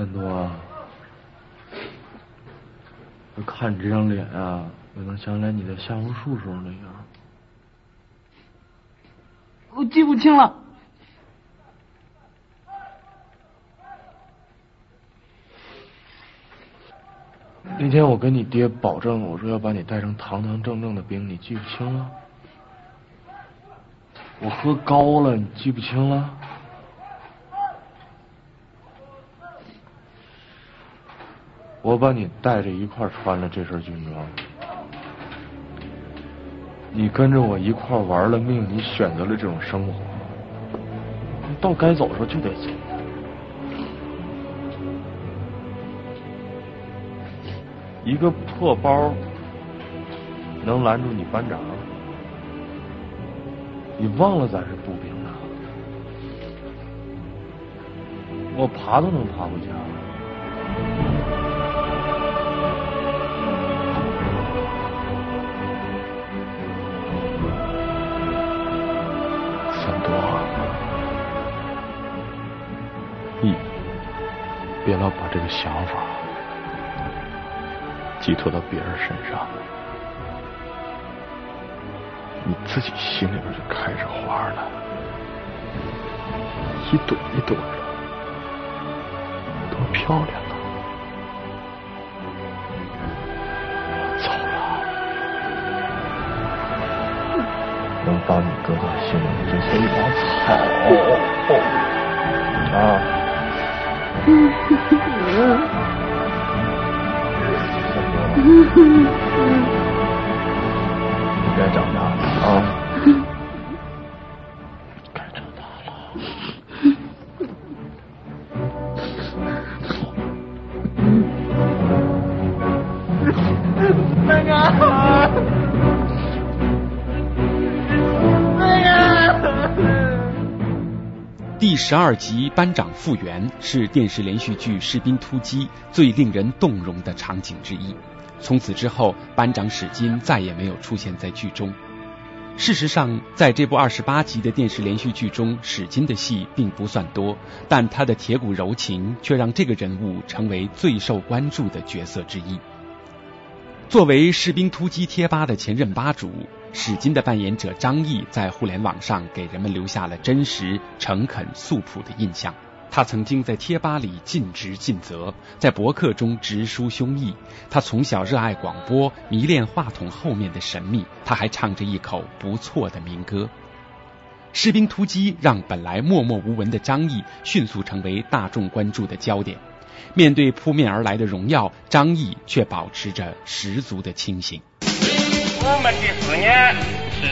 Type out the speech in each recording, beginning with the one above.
三多，我看你这张脸啊，我能想起来你在下红树时候那样。我记不清了。那天我跟你爹保证，我说要把你带成堂堂正正的兵，你记不清了？我喝高了，你记不清了？我把你带着一块穿了这身军装，你跟着我一块玩了命，你选择了这种生活，到该走的时候就得走。一个破包能拦住你班长？你忘了咱是步兵了？我爬都能爬回家。你别老把这个想法。寄托到别人身上，你自己心里边就开着花了，一朵一朵的，多漂亮啊！走了，能把你搁在心里就像一把草啊！你该长大了啊！十二集班长复员是电视连续剧《士兵突击》最令人动容的场景之一。从此之后，班长史金再也没有出现在剧中。事实上，在这部二十八集的电视连续剧中，史金的戏并不算多，但他的铁骨柔情却让这个人物成为最受关注的角色之一。作为士兵突击贴吧的前任吧主，史金的扮演者张译在互联网上给人们留下了真实、诚恳、素朴的印象。他曾经在贴吧里尽职尽责，在博客中直抒胸臆。他从小热爱广播，迷恋话筒后面的神秘。他还唱着一口不错的民歌。士兵突击让本来默默无闻的张译迅速成为大众关注的焦点。面对扑面而来的荣耀，张译却保持着十足的清醒。我们的思念。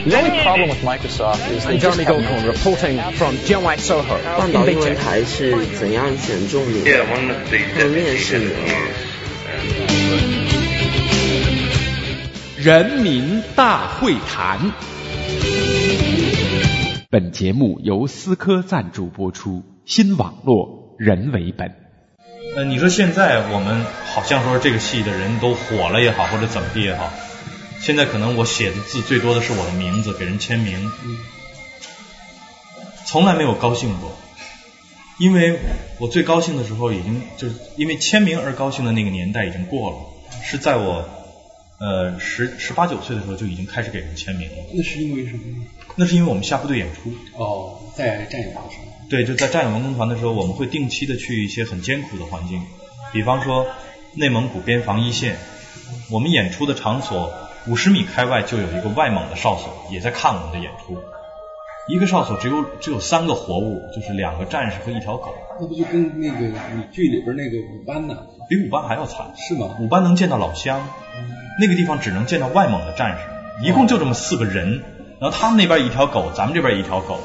The only problem with Microsoft is they Jeremy Goldcorn reporting from Jianwai Soho 半岛英文台是怎样选中你的？和面试的？人民大会谈。本节目由思科赞助播出，新网络人为本。呃，你说现在我们好像说这个戏的人都火了也好，或者怎么地也好。现在可能我写的字最多的是我的名字，给人签名，从来没有高兴过，因为我最高兴的时候已经就是因为签名而高兴的那个年代已经过了，是在我呃十十八九岁的时候就已经开始给人签名了。那是因为什么？那是因为我们下部队演出。哦，在战友的时候。对，就在战友文工团的时候，我们会定期的去一些很艰苦的环境，比方说内蒙古边防一线，我们演出的场所。五十米开外就有一个外蒙的哨所，也在看我们的演出。一个哨所只有只有三个活物，就是两个战士和一条狗。那不就跟那个你剧里边那个五班呢？比五班还要惨。是吗？五班能见到老乡，那个地方只能见到外蒙的战士，一共就这么四个人。然后他们那边一条狗，咱们这边一条狗，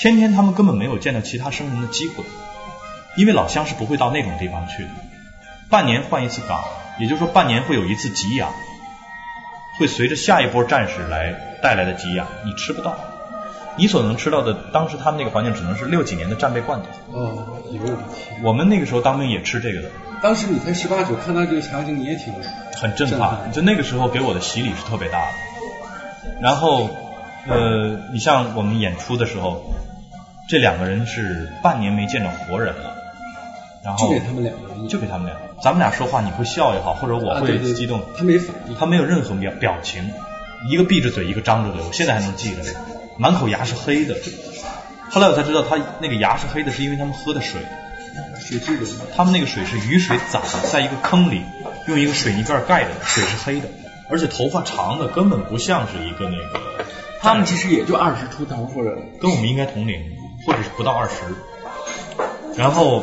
天天他们根本没有见到其他生人的机会，因为老乡是不会到那种地方去的。半年换一次岗，也就是说半年会有一次给养。会随着下一波战士来带来的给养，你吃不到，你所能吃到的，当时他们那个环境只能是六几年的战备罐头。哦，有问题。我们那个时候当兵也吃这个的。当时你才十八九，看到这个场景你也挺很震撼，就那个时候给我的洗礼是特别大的。然后呃，你像我们演出的时候，这两个人是半年没见着活人了，然后就给他们两个人，就给他们俩，咱们俩说话你会笑也好，或者我啊对对会激动，他没反应，他没有任何表表情，一个闭着嘴，一个张着嘴，我现在还能记得，满口牙是黑的。后来我才知道，他那个牙是黑的，是因为他们喝的水，水质的。他们那个水是雨水攒的，在一个坑里，用一个水泥盖盖的，水是黑的，而且头发长的，根本不像是一个那个。他们其实也就二十出头或者跟我们应该同龄，或者是不到二十。然后，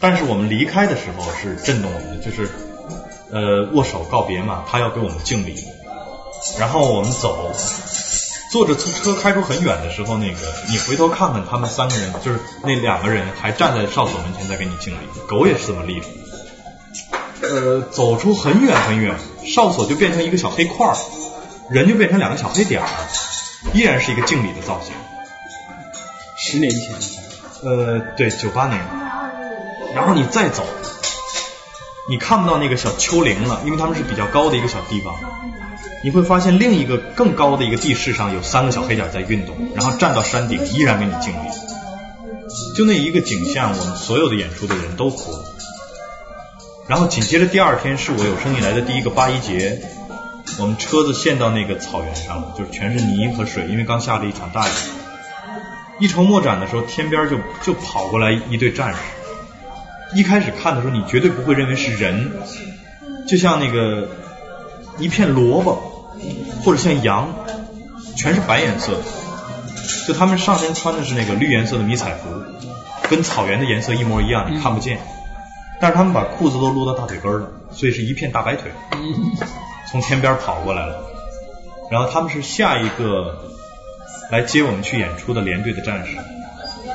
但是我们离开的时候是震动我们的，就是呃握手告别嘛，他要给我们敬礼。然后我们走，坐着车开出很远的时候，那个你回头看看他们三个人，就是那两个人还站在哨所门前在给你敬礼，狗也是这么立着。呃，走出很远很远，哨所就变成一个小黑块儿，人就变成两个小黑点儿，依然是一个敬礼的造型。十年前，呃，对，九八年。然后你再走，你看不到那个小丘陵了，因为他们是比较高的一个小地方。你会发现另一个更高的一个地势上有三个小黑点在运动，然后站到山顶依然给你敬礼。就那一个景象，我们所有的演出的人都哭了。然后紧接着第二天是我有生以来的第一个八一节，我们车子陷到那个草原上了，就是全是泥和水，因为刚下了一场大雨。一筹莫展的时候，天边就就跑过来一队战士。一开始看的时候，你绝对不会认为是人，就像那个一片萝卜，或者像羊，全是白颜色的。就他们上身穿的是那个绿颜色的迷彩服，跟草原的颜色一模一样，你看不见。但是他们把裤子都撸到大腿根了，所以是一片大白腿，从天边跑过来了。然后他们是下一个来接我们去演出的连队的战士，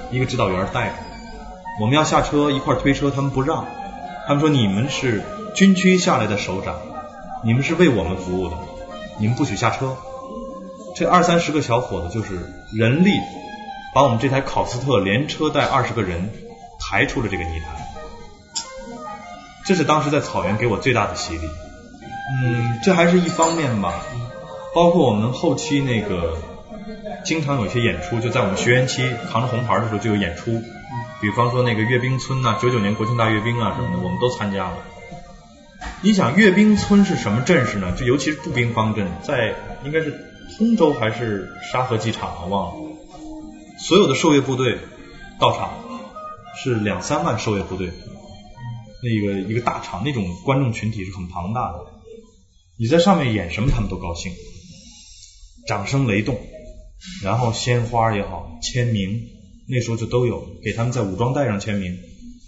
一个指导员带着。我们要下车一块推车，他们不让，他们说你们是军区下来的首长，你们是为我们服务的，你们不许下车。这二三十个小伙子就是人力把我们这台考斯特连车带二十个人抬出了这个泥潭。这是当时在草原给我最大的洗礼。嗯，这还是一方面吧，包括我们后期那个经常有一些演出，就在我们学员期扛着红牌的时候就有演出，比方说那个阅兵村呐、九九年国庆大阅兵啊什么的，我们都参加了。你想阅兵村是什么阵势呢？就尤其是步兵方阵，在应该是通州还是沙河机场啊，忘了。所有的受阅部队到场是两三万受阅部队，那个一个大场，那种观众群体是很庞大的。你在上面演什么，他们都高兴，掌声雷动，然后鲜花也好，签名，那时候就都有，给他们在武装带上签名，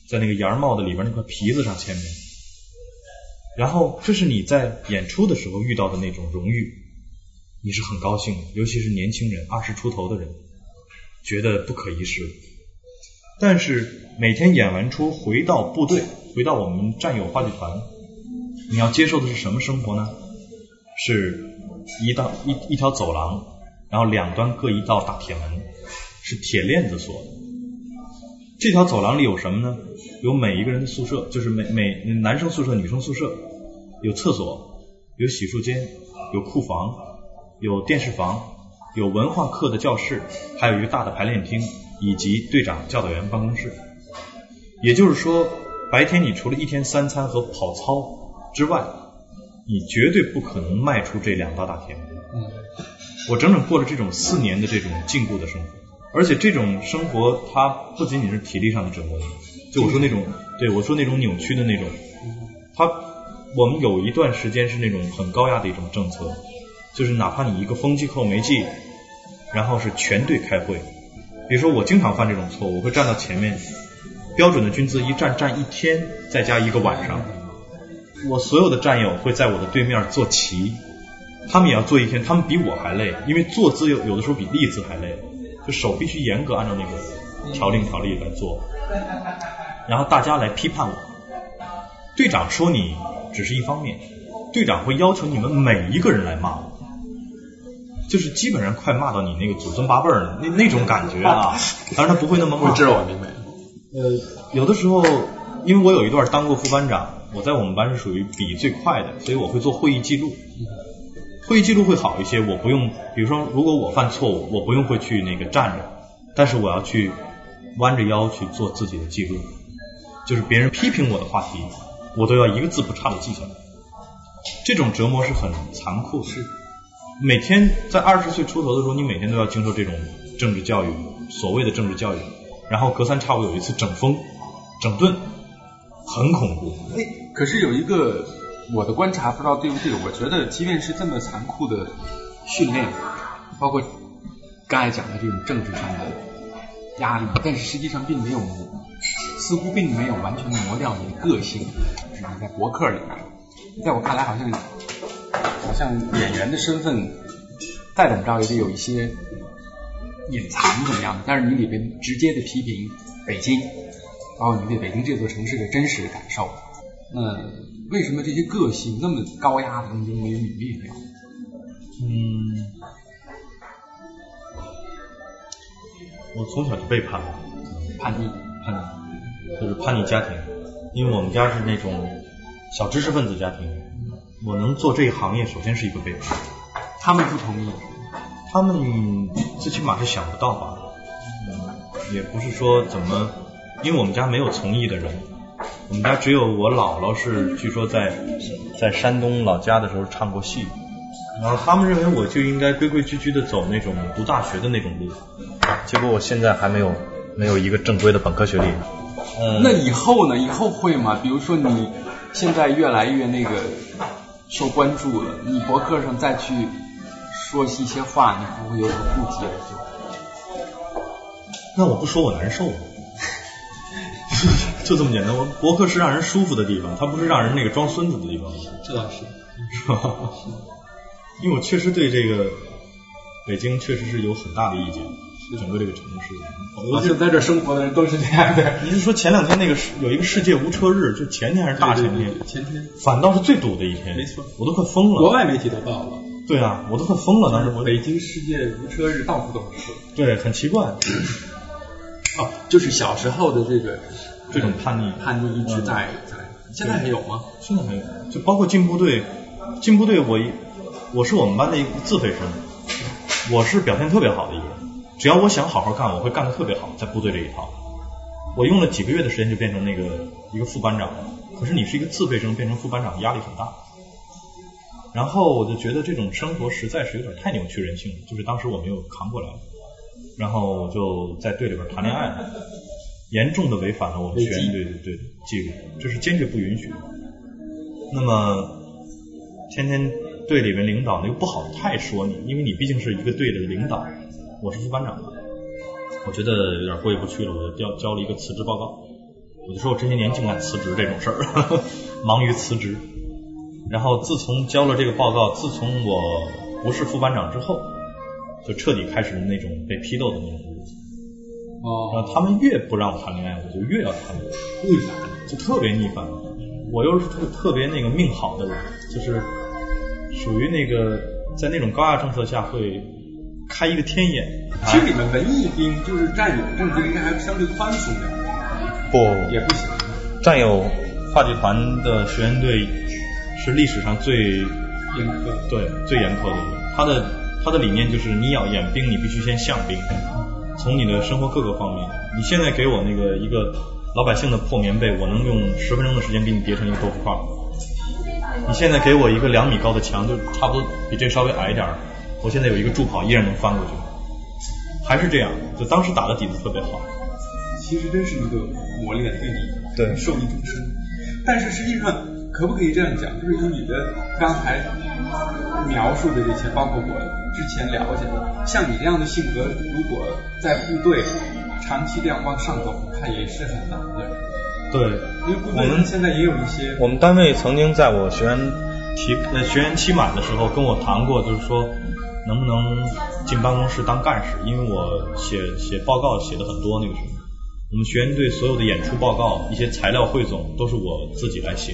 在那个檐帽的里边那块皮子上签名。然后这是你在演出的时候遇到的那种荣誉，你是很高兴的，尤其是年轻人，二十出头的人，觉得不可一世。但是每天演完出回到部队，回到我们战友话剧团，你要接受的是什么生活呢？是一道一一条走廊，然后两端各一道大铁门，是铁链子锁的。这条走廊里有什么呢？有每一个人的宿舍，就是每每男生宿舍、女生宿舍，有厕所，有洗漱间，有库房，有电视房，有文化课的教室，还有一个大的排练厅，以及队长教导员办公室。也就是说，白天你除了一天三餐和跑操之外，你绝对不可能迈出这两道大铁门。嗯，我整整过了这种四年的这种禁锢的生活，而且这种生活它不仅仅是体力上的折磨，就我说那种，对我说那种扭曲的那种，它我们有一段时间是那种很高压的一种政策，就是哪怕你一个风机扣没系，然后是全队开会，比如说我经常犯这种错误，我会站到前面，标准的军姿一站站一天，再加一个晚上，我所有的战友会在我的对面坐齐。他们也要坐一天，他们比我还累，因为坐姿有有的时候比立姿还累，就手必须严格按照那个条令条例来做，然后大家来批判我。队长说你只是一方面，队长会要求你们每一个人来骂我，就是基本上快骂到你那个祖宗八辈儿那那种感觉啊。当然他不会那么骂，我知道我明白。呃，有的时候因为我有一段当过副班长，我在我们班是属于比最快的，所以我会做会议记录。会议记录会好一些，我不用，比如说，如果我犯错误，我不用会去那个站着，但是我要去弯着腰去做自己的记录。就是别人批评我的话题，我都要一个字不差的记下来。这种折磨是很残酷的。是每天在二十岁出头的时候，你每天都要经受这种政治教育，所谓的政治教育，然后隔三差五有一次整风、整顿，很恐怖。哎，可是有一个我的观察，不知道对不对？我觉得即便是这么残酷的训练，包括刚才讲的这种政治上的压力，但是实际上并没有，似乎并没有完全磨掉你的个性。就是你在博客里面，在我看来，好像好像演员的身份再怎么着也得有一些隐藏怎么样的，但是你里边直接的批评北京，包括你对北京这座城市的真实感受，那为什么这些个性那么高压的东西没有泯灭掉？嗯，我从小就背叛。了，叛逆，叛逆，就是叛逆家庭，因为我们家是那种小知识分子家庭，我能做这一行业，首先是一个背叛，他们不同意，他们最起码是想不到吧，嗯，也不是说怎么，因为我们家没有从艺的人，我们家只有我姥姥是据说在在山东老家的时候唱过戏，然后他们认为我就应该规规矩矩的走那种读大学的那种路，结果我现在还没有没有一个正规的本科学历。嗯，那以后呢？以后会吗？比如说你现在越来越那个受关注了，你博客上再去说一些话，你会不会有所顾忌了？就那我不说我难受，就这么简单。我博客是让人舒服的地方，它不是让人那个装孙子的地方，这倒是。是吧？因为我确实对这个北京确实是有很大的意见，整个这个城市。我就在这生活的人都是这样的。你是说前两天那个世有一个世界无车日，就前天还是大前天？前天。反倒是最堵的一天。没错，我都快疯了。国外媒体都报了。对啊，我都快疯了。当时我北京世界无车日到处都是车。对，很奇怪。哦，就是小时候的这个这种叛逆，叛逆一直在在。现在还有吗？现在还有，就包括进部队，进部队我一我是我们班的一个自费生，我是表现特别好的一个人。只要我想好好干，我会干得特别好，在部队这一套。我用了几个月的时间就变成那个一个副班长了。可是你是一个自费生，变成副班长压力很大。然后我就觉得这种生活实在是有点太扭曲人性了，就是当时我没有扛过来。然后我就在队里边谈恋爱，严重的违反了我们学员队的队纪律，这是坚决不允许的。那么天天队里面领导呢又不好太说你，因为你毕竟是一个队的领导。我是副班长，我觉得有点过意不去了，我就交交了一个辞职报告。我就说我这些年竟敢辞职这种事儿，忙于辞职。然后自从交了这个报告，自从我不是副班长之后，就彻底开始那种被批斗的那种日子。哦。然后他们越不让我谈恋爱，我就越要谈恋爱，逆反，就特别逆反。我又是特特别那个命好的人，就是属于那个在那种高压政策下会。开一个天眼。其实你们文艺兵就是战友政治应该还相对宽松的。不，也不行。战友话剧团的学员队是历史上最严苛，对，最严苛的。他的他的理念就是你要演兵，你必须先像兵。从你的生活各个方面，你现在给我那个一个老百姓的破棉被，我能用十分钟的时间给你叠成一个豆腐块。你现在给我一个两米高的墙，就差不多比这稍微矮一点。我现在有一个助跑，依然能翻过去，还是这样，就当时打的底子特别好。其实真是一个磨练，对你对受益终身。但是实际上，可不可以这样讲？就是以你的刚才描述的这些，包括我之前了解的，像你这样的性格，如果在部队长期这样往上走，恐怕也是很难的。对，因为我们现在也有一些。我们单位曾经在我学员提呃学员期满的时候跟我谈过，就是说。能不能进办公室当干事？因为我写写报告写的很多，那个时候，我们学员队所有的演出报告、一些材料汇总都是我自己来写，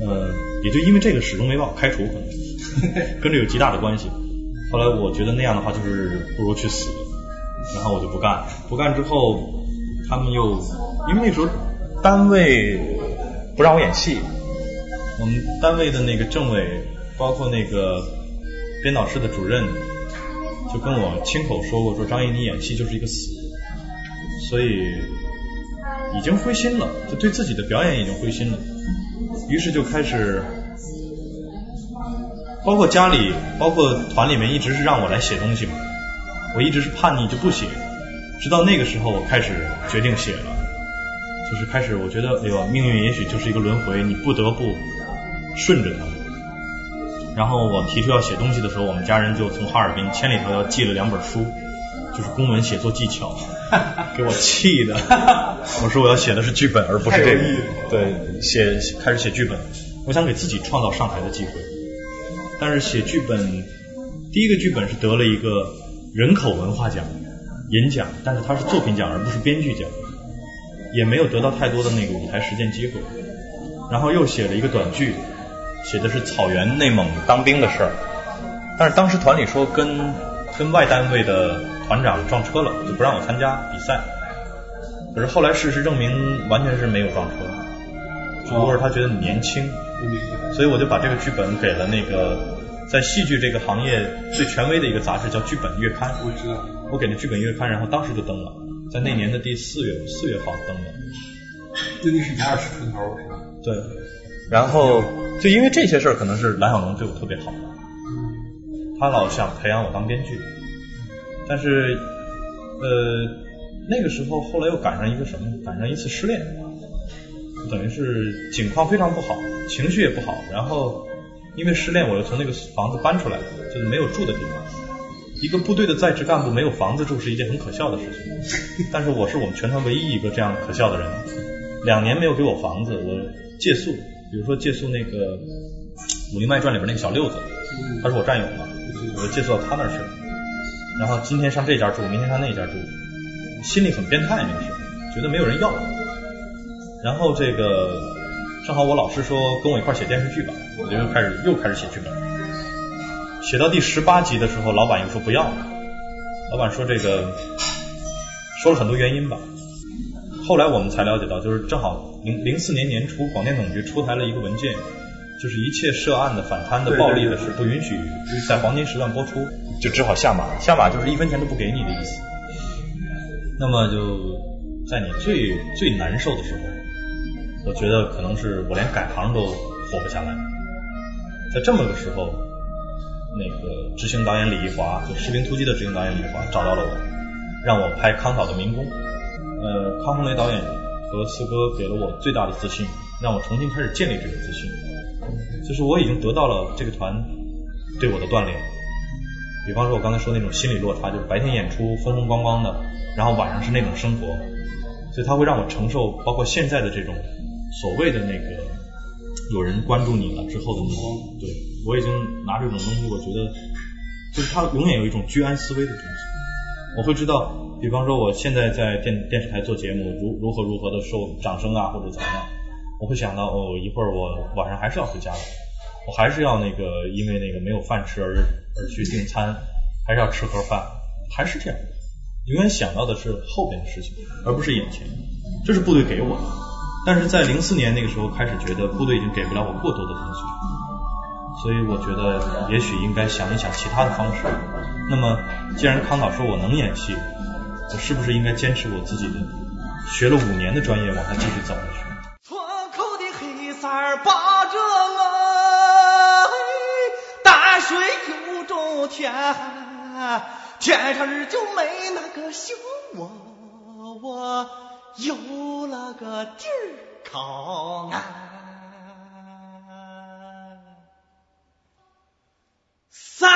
呃，也就因为这个始终没把我开除，可能跟这有极大的关系。后来我觉得那样的话就是不如去死，然后我就不干了。不干之后，他们又因为那时候单位不让我演戏，我们单位的那个政委，包括那个。编导室的主任就跟我亲口说过，说张毅你演戏就是一个死，所以已经灰心了，就对自己的表演已经灰心了，于是就开始，包括家里，包括团里面，一直是让我来写东西嘛，我一直是叛逆就不写，直到那个时候我开始决定写了，就是开始我觉得，哎呦，命运也许就是一个轮回，你不得不顺着它。然后我提出要写东西的时候，我们家人就从哈尔滨千里迢迢寄了两本书，就是公文写作技巧，给我气的。我说我要写的是剧本，而不是这个。对，写开始写剧本，我想给自己创造上台的机会。但是写剧本，第一个剧本是得了一个人口文化奖银奖，但是它是作品奖而不是编剧奖，也没有得到太多的那个舞台实践机会。然后又写了一个短剧。写的是草原内蒙当兵的事儿，但是当时团里说跟跟外单位的团长撞车了，就不让我参加比赛。可是后来事实证明完全是没有撞车，只不过是他觉得你年轻，所以我就把这个剧本给了那个在戏剧这个行业最权威的一个杂志叫《剧本月刊》。我知道，我给了《剧本月刊》，然后当时就登了，在那年的第四月四月号登的。就那是你二十出头是吧？对。然后，就因为这些事儿，可能是蓝小龙对我特别好，他老想培养我当编剧，但是，呃，那个时候后来又赶上一个什么？赶上一次失恋，等于是境况非常不好，情绪也不好。然后因为失恋，我又从那个房子搬出来了，就是没有住的地方。一个部队的在职干部没有房子住是一件很可笑的事情，但是我是我们全团唯一一个这样可笑的人。两年没有给我房子，我借宿。比如说借宿那个《武林外传》里边那个小六子，他是我战友嘛，我就借宿到他那儿去了。然后今天上这家住，明天上那家住，心里很变态那个时候，觉得没有人要。然后这个正好我老师说跟我一块写电视剧吧，我就又开始又开始写剧本。写到第十八集的时候，老板又说不要了。老板说这个说了很多原因吧。后来我们才了解到，就是正好。零零四年年初，广电总局出台了一个文件，就是一切涉案的、反贪的、暴力的事不允许在黄金时段播出，就只好下马。下马就是一分钱都不给你的意思。那么就在你最最难受的时候，我觉得可能是我连改行都活不下来。在这么个时候，那个执行导演李一华，就《士兵突击》的执行导演李一华找到了我，让我拍康导的民工。呃，康洪雷导演。和四哥给了我最大的自信，让我重新开始建立这个自信。就是我已经得到了这个团对我的锻炼。比方说，我刚才说那种心理落差，就是白天演出风风光光的，然后晚上是那种生活，所以他会让我承受包括现在的这种所谓的那个有人关注你了之后的那种。对我已经拿这种东西，我觉得就是他永远有一种居安思危的东西。我会知道。比方说，我现在在电电视台做节目，如如何如何的受掌声啊，或者怎么样，我会想到哦，一会儿我晚上还是要回家的，我还是要那个因为那个没有饭吃而而去订餐，还是要吃盒饭，还是这样，永远想到的是后边的事情，而不是眼前。这是部队给我的，但是在零四年那个时候开始觉得部队已经给不了我过多的东西，所以我觉得也许应该想一想其他的方式。那么既然康导说我能演戏。我是不是应该坚持我自己的学了五年的专业，往下继续走下去？村口的黑三儿把着我，淡水又中天寒，天上日就没那个熊窝，我有了个地儿靠岸。三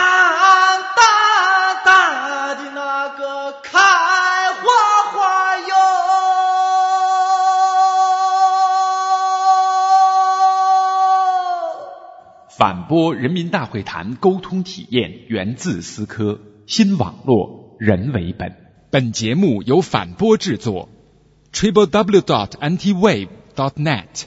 播人民大会谈沟通体验源自思科新网络人为本。本节目由反播制作，triple w dot antiwave dot net。